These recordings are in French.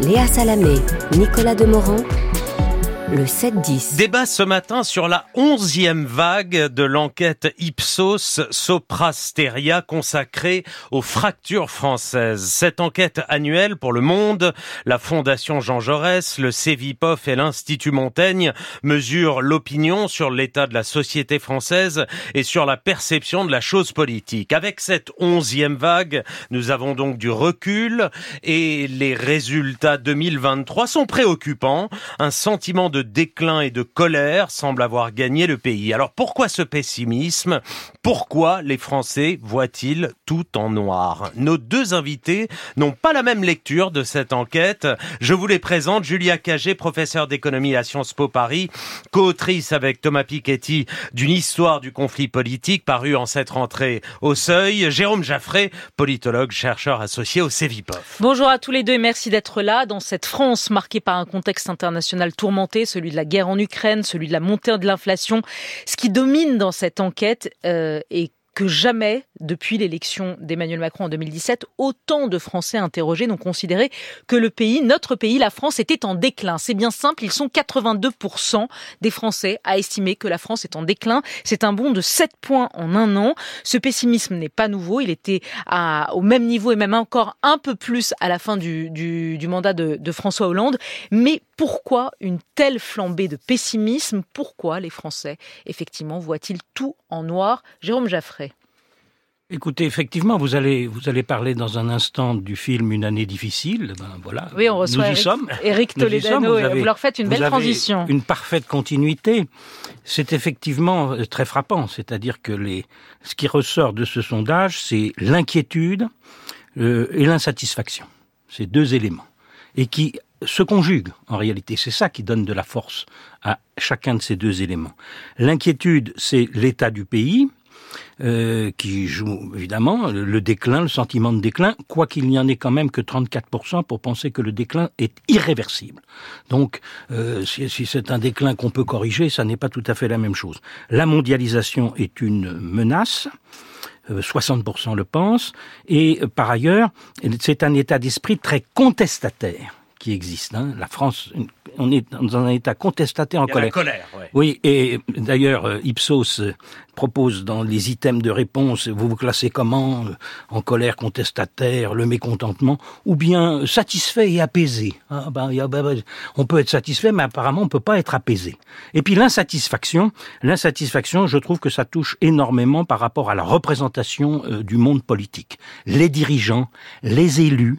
Léa Salamé, Nicolas Demorand, le 7-10. Débat ce matin sur la onzième vague de l'enquête Ipsos Soprasteria consacrée aux fractures françaises. Cette enquête annuelle pour le monde, la Fondation Jean Jaurès, le CEVIPOF et l'Institut Montaigne mesurent l'opinion sur l'état de la société française et sur la perception de la chose politique. Avec cette onzième vague, nous avons donc du recul et les résultats 2023 sont préoccupants. Un sentiment de de déclin et de colère semble avoir gagné le pays. Alors pourquoi ce pessimisme? Pourquoi les Français voient-ils tout en noir? Nos deux invités n'ont pas la même lecture de cette enquête. Je vous les présente. Julia Cagé, professeure d'économie à Sciences Po Paris, co-autrice avec Thomas Piketty d'une histoire du conflit politique paru en cette rentrée au Seuil. Jérôme Jaffré, politologue, chercheur associé au CEVIPOF. Bonjour à tous les deux et merci d'être là dans cette France marquée par un contexte international tourmenté celui de la guerre en Ukraine, celui de la montée de l'inflation. Ce qui domine dans cette enquête euh, est que jamais, depuis l'élection d'Emmanuel Macron en 2017, autant de Français interrogés n'ont considéré que le pays, notre pays, la France, était en déclin. C'est bien simple, ils sont 82% des Français à estimer que la France est en déclin. C'est un bond de 7 points en un an. Ce pessimisme n'est pas nouveau, il était à, au même niveau et même encore un peu plus à la fin du, du, du mandat de, de François Hollande. Mais pourquoi une telle flambée de pessimisme? Pourquoi les Français, effectivement, voient-ils tout en noir Jérôme Jaffray. Écoutez, effectivement, vous allez vous allez parler dans un instant du film Une année difficile. Ben voilà. Oui, on reçoit nous Eric, sommes. Eric Toledano. Vous, avez, vous, leur faites une belle transition. Une parfaite continuité. C'est effectivement euh, très frappant. C'est-à-dire que les ce qui ressort de ce sondage, c'est l'inquiétude euh, et l'insatisfaction. Ces deux éléments et qui se conjuguent en réalité. C'est ça qui donne de la force à chacun de ces deux éléments. L'inquiétude, c'est l'état du pays euh, qui joue évidemment le déclin, le sentiment de déclin, quoiqu'il n'y en ait quand même que 34% pour penser que le déclin est irréversible. Donc, euh, si, si c'est un déclin qu'on peut corriger, ça n'est pas tout à fait la même chose. La mondialisation est une menace. 60% euh, le pensent, et euh, par ailleurs, c'est un état d'esprit très contestataire qui existe. Hein. La France, on est dans un état contestataire en Il y a colère. La colère ouais. Oui, et d'ailleurs, Ipsos propose dans les items de réponse, vous vous classez comment En colère, contestataire, le mécontentement, ou bien satisfait et apaisé. Ah, ben, y a, ben, on peut être satisfait, mais apparemment on peut pas être apaisé. Et puis l'insatisfaction, l'insatisfaction, je trouve que ça touche énormément par rapport à la représentation euh, du monde politique. Les dirigeants, les élus,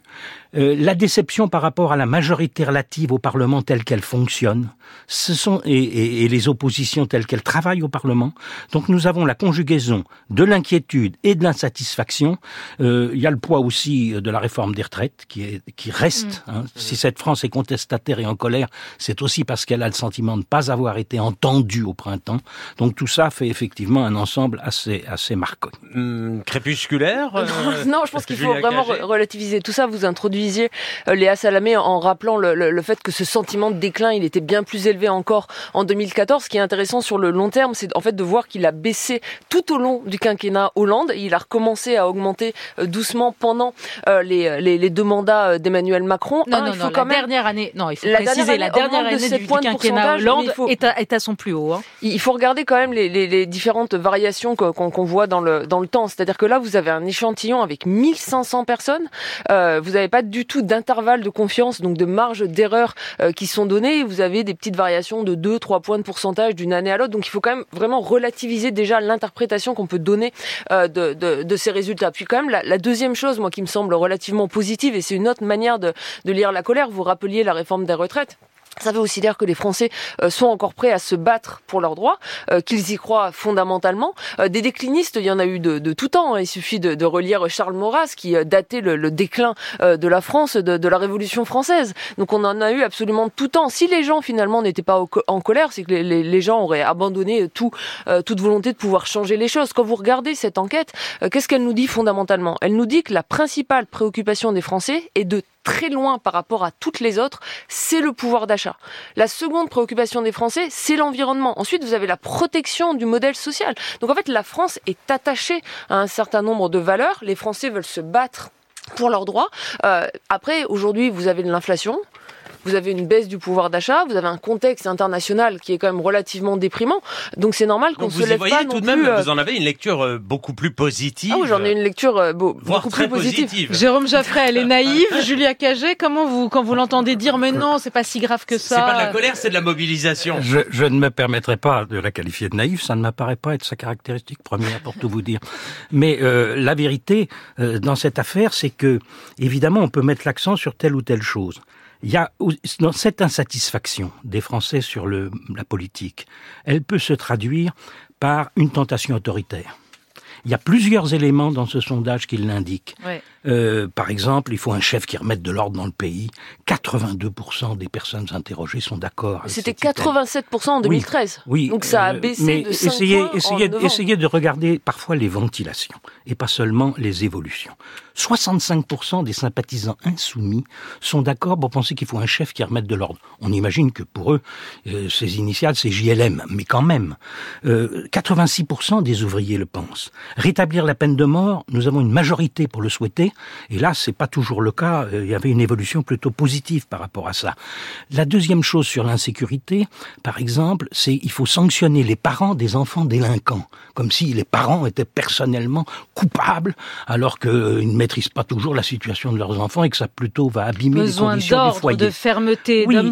euh, la déception par rapport à la majorité relative au Parlement telle qu'elle fonctionne, ce sont et, et, et les oppositions telles qu'elles travaillent au Parlement. Donc nous avons la conjugaison de l'inquiétude et de l'insatisfaction. Euh, il y a le poids aussi de la réforme des retraites qui, est, qui reste. Mmh. Hein. Si cette France est contestataire et en colère, c'est aussi parce qu'elle a le sentiment de ne pas avoir été entendue au printemps. Donc tout ça fait effectivement un ensemble assez, assez marquant. Mmh, crépusculaire euh, Non, je pense qu'il faut vraiment relativiser tout ça. Vous introduisiez euh, Léa Salamé en rappelant le, le, le, fait que ce sentiment de déclin, il était bien plus élevé encore en 2014. Ce qui est intéressant sur le long terme, c'est en fait de voir qu'il a baissé tout au long du quinquennat Hollande. Il a recommencé à augmenter euh, doucement pendant euh, les, les, les, deux mandats d'Emmanuel Macron. Non, hein, non, il faut non, quand la même... dernière année, non, il faut la préciser, la dernière année du, du quinquennat Hollande faut... est, à, est, à, son plus haut. Hein. Il faut regarder quand même les, les, les différentes variations qu'on qu voit dans le, dans le temps. C'est-à-dire que là, vous avez un échantillon avec 1500 personnes. Euh, vous n'avez pas du tout d'intervalle de confiance, donc de marge d'erreur euh, qui sont données. Vous avez des petites variations de 2-3 points de pourcentage d'une année à l'autre. Donc il faut quand même vraiment relativiser déjà l'interprétation qu'on peut donner euh, de, ces résultats. Puis quand même, la, la, deuxième chose, moi, qui me semble relativement positive, et c'est une autre manière de, de lire la colère, vous rappeliez la réforme des retraites. Ça veut aussi dire que les Français euh, sont encore prêts à se battre pour leurs droits, euh, qu'ils y croient fondamentalement. Euh, des déclinistes, il y en a eu de, de tout temps. Il suffit de, de, relire Charles Maurras qui datait le, le déclin de la France, de, de, la Révolution française. Donc on en a eu absolument tout temps. Si les gens finalement n'étaient pas en colère, c'est que les, les, les, gens auraient abandonné tout, toute volonté de pouvoir changer les choses. Quand vous regardez cette enquête, qu'est-ce qu'elle nous dit fondamentalement? Elle nous dit que la principale préoccupation des Français est de très loin par rapport à toutes les autres, c'est le pouvoir d'achat. La seconde préoccupation des Français, c'est l'environnement. Ensuite, vous avez la protection du modèle social. Donc en fait, la France est attachée à un certain nombre de valeurs. Les Français veulent se battre pour leurs droits. Euh, après, aujourd'hui, vous avez de l'inflation vous avez une baisse du pouvoir d'achat, vous avez un contexte international qui est quand même relativement déprimant. Donc c'est normal qu'on se lève voyez pas tout non de même, plus. euh, vous en avez une lecture euh, beaucoup plus positive. Ah oui, j'en ai une lecture euh, beau- beaucoup très plus positive. positive. Jérôme Jaffray, elle est naïve. Julia Cagé, comment vous, quand vous l'entendez dire, mais non, c'est pas si grave que ça. C'est pas de la colère, c'est de la mobilisation. Je, je ne me permettrai pas de la qualifier de naïve, ça ne m'apparaît pas être sa caractéristique première pour tout vous dire. Mais euh, la vérité euh, dans cette affaire, c'est que évidemment on peut mettre l'accent sur telle ou telle chose. Il y a dans cette insatisfaction des Français sur la politique, elle peut se traduire par une tentation autoritaire. Il y a plusieurs éléments dans ce sondage qui l'indiquent. Euh, par exemple, il faut un chef qui remette de l'ordre dans le pays. 82% des personnes interrogées sont d'accord. avec C'était cet item. 87% en 2013. Oui, Donc ça a euh, baissé mais de 5 essayez, points essayez, en 9 ans. essayez de regarder parfois les ventilations et pas seulement les évolutions. 65% des sympathisants insoumis sont d'accord pour penser qu'il faut un chef qui remette de l'ordre. On imagine que pour eux, euh, ces initiales, c'est JLM, mais quand même. Euh, 86% des ouvriers le pensent. Rétablir la peine de mort, nous avons une majorité pour le souhaiter, et là, c'est pas toujours le cas. Euh, Il y avait une évolution plutôt positive par rapport à ça. La deuxième chose sur l'insécurité, par exemple, c'est il faut sanctionner les parents des enfants délinquants, comme si les parents étaient personnellement coupables, alors qu'ils ne maîtrisent pas toujours la situation de leurs enfants et que ça plutôt va abîmer les conditions du foyer. de fermeté, Oui, de-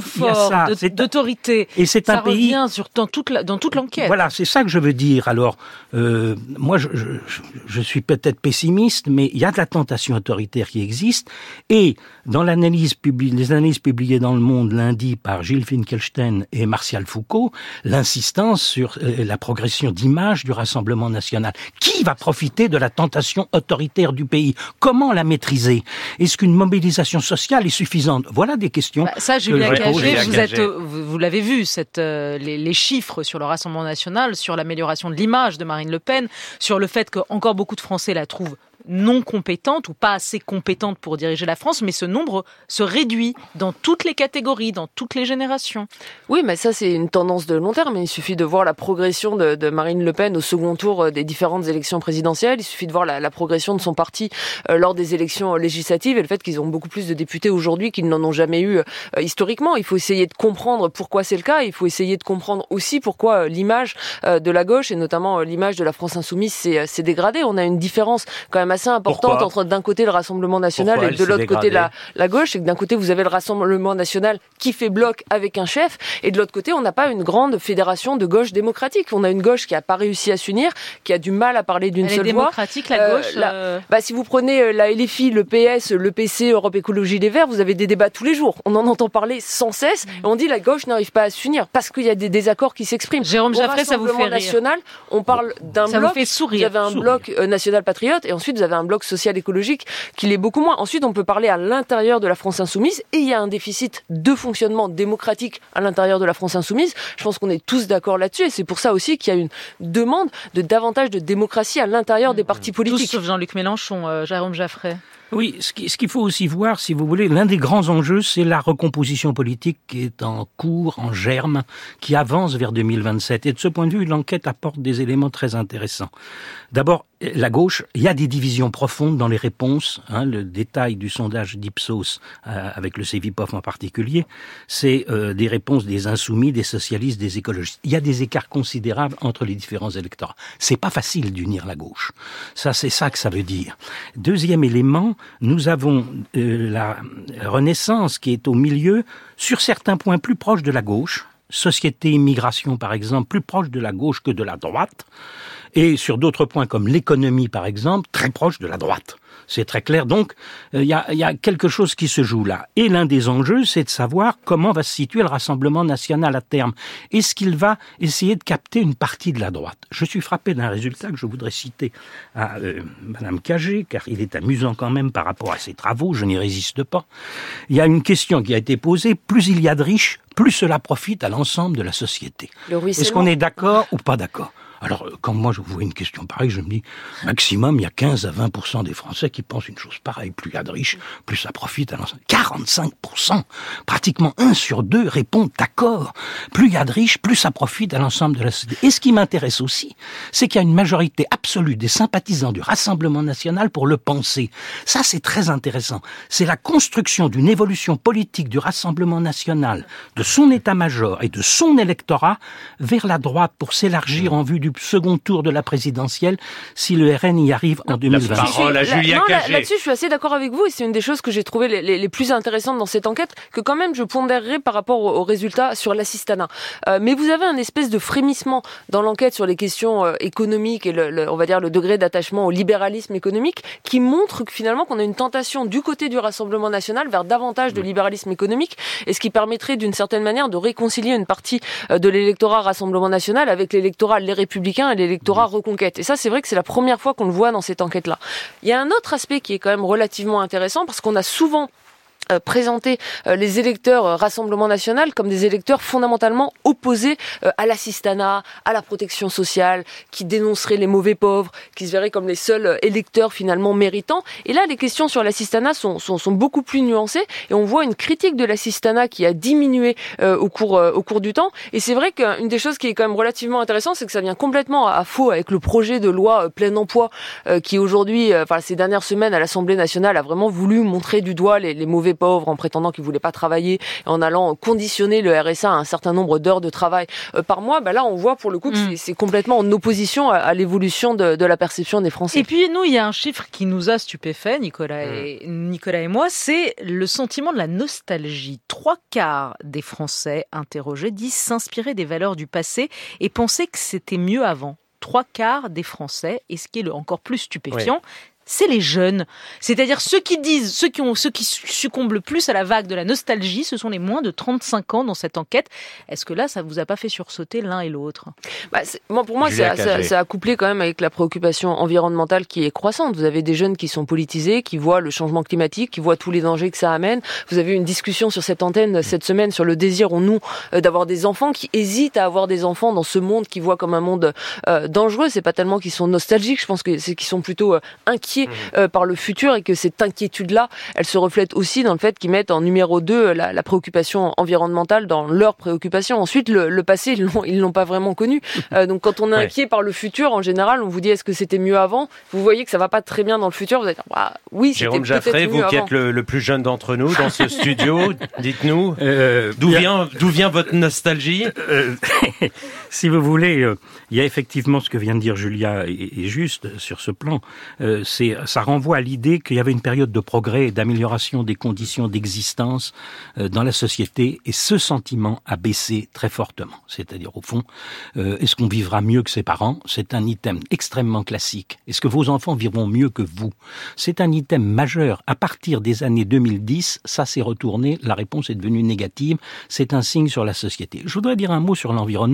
c'est- d'autorité. Et c'est Ça un pays sur, dans toute la- dans toute l'enquête. voilà, c'est ça que je veux dire. Alors, euh, moi, je, je, je- je suis peut-être pessimiste, mais il y a de la tentation autoritaire qui existe. Et dans l'analyse publi- les analyses publiées dans Le Monde lundi par Gilles Finkelstein et Martial Foucault, l'insistance sur euh, la progression d'image du Rassemblement national. Qui va profiter de la tentation autoritaire du pays? Comment la maîtriser? Est-ce qu'une mobilisation sociale est suffisante? Voilà des questions. Bah, ça, je Cagé, vous, êtes, vous, vous l'avez vu, cette, euh, les, les chiffres sur le Rassemblement national, sur l'amélioration de l'image de Marine Le Pen, sur le fait qu'encore beaucoup de Français la trouvent non compétente ou pas assez compétente pour diriger la France, mais ce nombre se réduit dans toutes les catégories, dans toutes les générations. Oui, mais ça, c'est une tendance de long terme. Il suffit de voir la progression de, Marine Le Pen au second tour euh, des différentes élections présidentielles. Il suffit de voir la, progression de son parti euh, lors des élections euh, législatives et le fait qu'ils ont beaucoup plus de députés aujourd'hui qu'ils n'en ont jamais eu historiquement. Il faut essayer de comprendre pourquoi c'est le cas. Il faut essayer de comprendre aussi pourquoi l'image de la gauche et notamment l'image de la France insoumise s'est dégradée. On a une différence quand même assez importante Pourquoi entre d'un côté le Rassemblement national Pourquoi et de l'autre côté la, la gauche. Et que d'un côté vous avez le Rassemblement national qui fait bloc avec un chef et de l'autre côté on n'a pas une grande fédération de gauche démocratique. On a une gauche qui a pas réussi à s'unir, qui a du mal à parler d'une seule voix. démocratique, la Euh, gauche. la- euh, Bah, si vous prenez euh, la LFI, le PS, le PC, Europe Écologie Les Verts, vous avez des débats tous les jours. On en entend parler sans cesse. Mm. Et on dit la gauche n'arrive pas à s'unir parce qu'il y a des désaccords qui s'expriment. Jérôme Au Jaffray, ça vous fait Rassemblement rire. national, on parle d'un Ça bloc. vous fait Vous sourire. avez un Sourire. bloc euh, national patriote et ensuite vous avez un bloc social écologique qui l'est beaucoup moins. Ensuite, on peut parler à l'intérieur de la France insoumise et il y a un déficit de fonctionnement démocratique à l'intérieur de la France insoumise. Je pense qu'on est tous d'accord là-dessus et c'est pour ça aussi qu'il y a une demande de davantage de démocratie à l'intérieur des partis Tous politiques. sauf Jean-Luc Mélenchon, euh, Jérôme Jaffray. Oui, ce qui- ce qu'il faut aussi voir, si vous voulez, l'un des grands enjeux, c'est la recomposition politique qui est en cours, en germe, qui avance vers 2027. Et de ce point de vue, l'enquête apporte des éléments très intéressants. D'abord, la gauche, il y a des divisions profondes dans les réponses. hein, le détail du sondage d'Ipsos, euh, avec le CEVIPOF en particulier, c'est euh, des réponses des insoumis, des socialistes, des écologistes. Il y a des écarts considérables entre les différents électorats. C'est pas facile d'unir la gauche. Ça, c'est ça que ça veut dire. Deuxième élément, nous avons euh, la Renaissance qui est au milieu, sur certains points plus proche de la gauche, société, immigration par exemple, plus proche de la gauche que de la droite, et sur d'autres points comme l'économie par exemple, très proche de la droite. C'est très clair. Donc, euh, il y, a, y a quelque chose qui se joue là. Et l'un des enjeux, c'est de savoir comment va se situer le Rassemblement national à terme. Est-ce qu'il va essayer de capter une partie de la droite? Je suis frappé d'un résultat que je voudrais citer à euh, Madame Cagé, car il est amusant quand même par rapport à ses travaux, je n'y résiste pas. Il y a une question qui a été posée, plus il y a de riches, plus cela profite à l'ensemble de la société. Est-ce qu'on est d'accord ou pas d'accord? Alors, euh, quand moi je vois une question pareille, je me dis, maximum, il y a 15 à 20% des Français qui pensent une chose pareille. Plus il y a de riches, plus ça profite à l'ensemble. 45%! Pratiquement un sur deux répondent d'accord. Plus il y a de riches, plus ça profite à l'ensemble de la société. Et ce qui m'intéresse aussi, c'est qu'il y a une majorité absolue des sympathisants du Rassemblement national pour le penser. Ça, c'est très intéressant. C'est la construction d'une évolution politique du Rassemblement national, de son état-major et de son électorat vers la droite pour s'élargir en vue du second tour de la présidentielle si le RN y arrive en 2020. Parole à Julia Cagé. Là-dessus, je suis assez d'accord avec vous et c'est une des choses que j'ai trouvé les, les, les, plus intéressantes dans cette enquête que quand même je pondérerai par rapport aux, aux résultats sur l'assistanat. Euh, mais vous avez un espèce de frémissement dans l'enquête sur les questions euh, économiques et le, le, on va dire le degré d'attachement au libéralisme économique qui montre que finalement qu'on a une tentation du côté du Rassemblement national vers davantage de libéralisme économique et ce qui permettrait d'une certaine manière de réconcilier une partie euh, de l'électorat Rassemblement national avec l'électorat Les Républicains et l'électorat Reconquête. Et ça, c'est vrai que c'est la première fois qu'on le voit dans cette enquête-là. Il y a un autre aspect qui est quand même relativement intéressant parce qu'on a souvent présenter euh, les électeurs euh, Rassemblement National comme des électeurs fondamentalement opposés à l'assistanat, à la protection sociale, qui dénonceraient les mauvais pauvres, qui se verraient comme les seuls électeurs finalement méritants. Et là, les questions sur l'assistanat sont, sont, sont, beaucoup plus nuancées et on voit une critique de l'assistanat qui a diminué au, cours, au cours du temps. Et c'est vrai qu'une des choses qui est quand même relativement intéressante, c'est que ça vient complètement à faux avec le projet de loi plein emploi qui aujourd'hui, enfin ces dernières semaines à l'Assemblée nationale, a vraiment voulu montrer du doigt les, les mauvais pauvres en prétendant qu'ils voulaient pas travailler, en allant conditionner le RSA à un certain nombre d'heures de travail euh, par mois, bah là on voit pour le coup que mm. c'est complètement en opposition à, à l'évolution de, de, la perception des Français. Et puis nous, il y a un chiffre qui nous a stupéfait, Nicolas mm. et, Nicolas et moi, c'est le sentiment de la nostalgie. Trois quarts des Français interrogés disent s'inspirer des valeurs du passé et penser que c'était mieux avant trois quarts des Français, et ce qui est le encore plus stupéfiant, oui c'est les jeunes. C'est-à-dire ceux qui disent, ceux qui ont, ceux qui succombent le plus à la vague de la nostalgie, ce sont les moins de 35 ans dans cette enquête. Est-ce que là, ça vous a pas fait sursauter l'un et l'autre? Bah, pour moi, ça, ça, ça, a couplé quand même avec la préoccupation environnementale qui est croissante. Vous avez des jeunes qui sont politisés, qui voient le changement climatique, qui voient tous les dangers que ça amène. Vous avez eu une discussion sur cette antenne cette semaine sur le désir ou nous euh, d'avoir des enfants, qui hésitent à avoir des enfants dans ce monde qu'ils voient comme un monde euh, dangereux. C'est pas tellement qu'ils sont nostalgiques, je pense que c'est qu'ils sont plutôt euh, inquiets Mmh. euh, par le futur et que cette inquiétude-là, elle se reflète aussi dans le fait qu'ils mettent en numéro 2 euh, la, la, préoccupation environnementale dans leur préoccupation. Ensuite, le, le passé, ils l'ont, ils l'ont pas vraiment connu. Euh, donc quand on est inquiet ouais. par le futur, en général, on vous dit est-ce que c'était mieux avant? Vous voyez que ça va pas très bien dans le futur. Vous allez dire bah, oui, c'était Jérôme Jaffré, vous qui êtes le, le, plus jeune d'entre nous dans ce studio, dites-nous euh, d'où vient d'où vient votre nostalgie? Euh, Si vous voulez, euh, il y a effectivement ce que vient de dire Julia est juste sur ce plan. c'est ça renvoie à l'idée qu'il y avait une période de progrès et d'amélioration des conditions d'existence euh, dans la société et ce sentiment a baissé très fortement. C'est-à-dire au fond, euh, est-ce qu'on vivra mieux que ses parents? C'est un item extrêmement classique. Est-ce que vos enfants vivront mieux que vous? C'est un item majeur. À partir des années 2010, ça s'est retourné, la réponse est devenue négative. C'est un signe sur la société. Je voudrais dire un mot sur l'environnement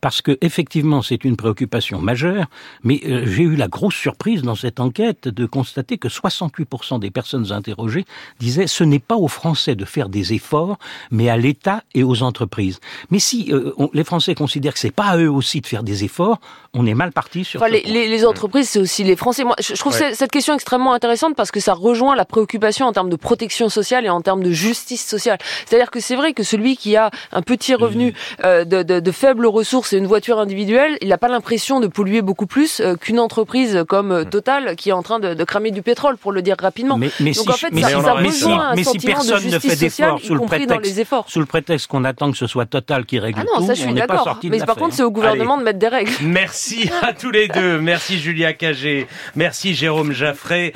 parce que effectivement c'est une préoccupation majeure, mais euh, j'ai eu la grosse surprise dans cette enquête de constater que 68% des personnes interrogées disaient ce n'est pas aux Français de faire des efforts, mais à l'État et aux entreprises. Mais si euh, on, les Français considèrent que c'est pas à eux aussi de faire des efforts, on est mal parti sur. Enfin, les, les, les, entreprises, c'est aussi les Français. Moi, je, je trouve ouais. cette question extrêmement intéressante parce que ça rejoint la préoccupation en termes de protection sociale et en termes de justice sociale. C'est-à-dire que c'est vrai que celui qui a un petit revenu euh, de, de, de faibles ressources et une voiture individuelle, il n'a pas l'impression de polluer beaucoup plus euh, qu'une entreprise comme euh, Total qui est en train de, de cramer du pétrole, pour le dire rapidement. Mais, mais Donc si, en fait, mais ça, si, ça mais si, mais si personne de ne fait d'efforts sous, le prétexte, efforts. sous le prétexte qu'on attend que ce soit Total qui règle ah non, tout, ça, je suis on n'est pas sorti Mais par contre, c'est au gouvernement Allez. de mettre des règles. Merci à tous les deux. Merci Julia Cagé. Merci Jérôme Jaffré.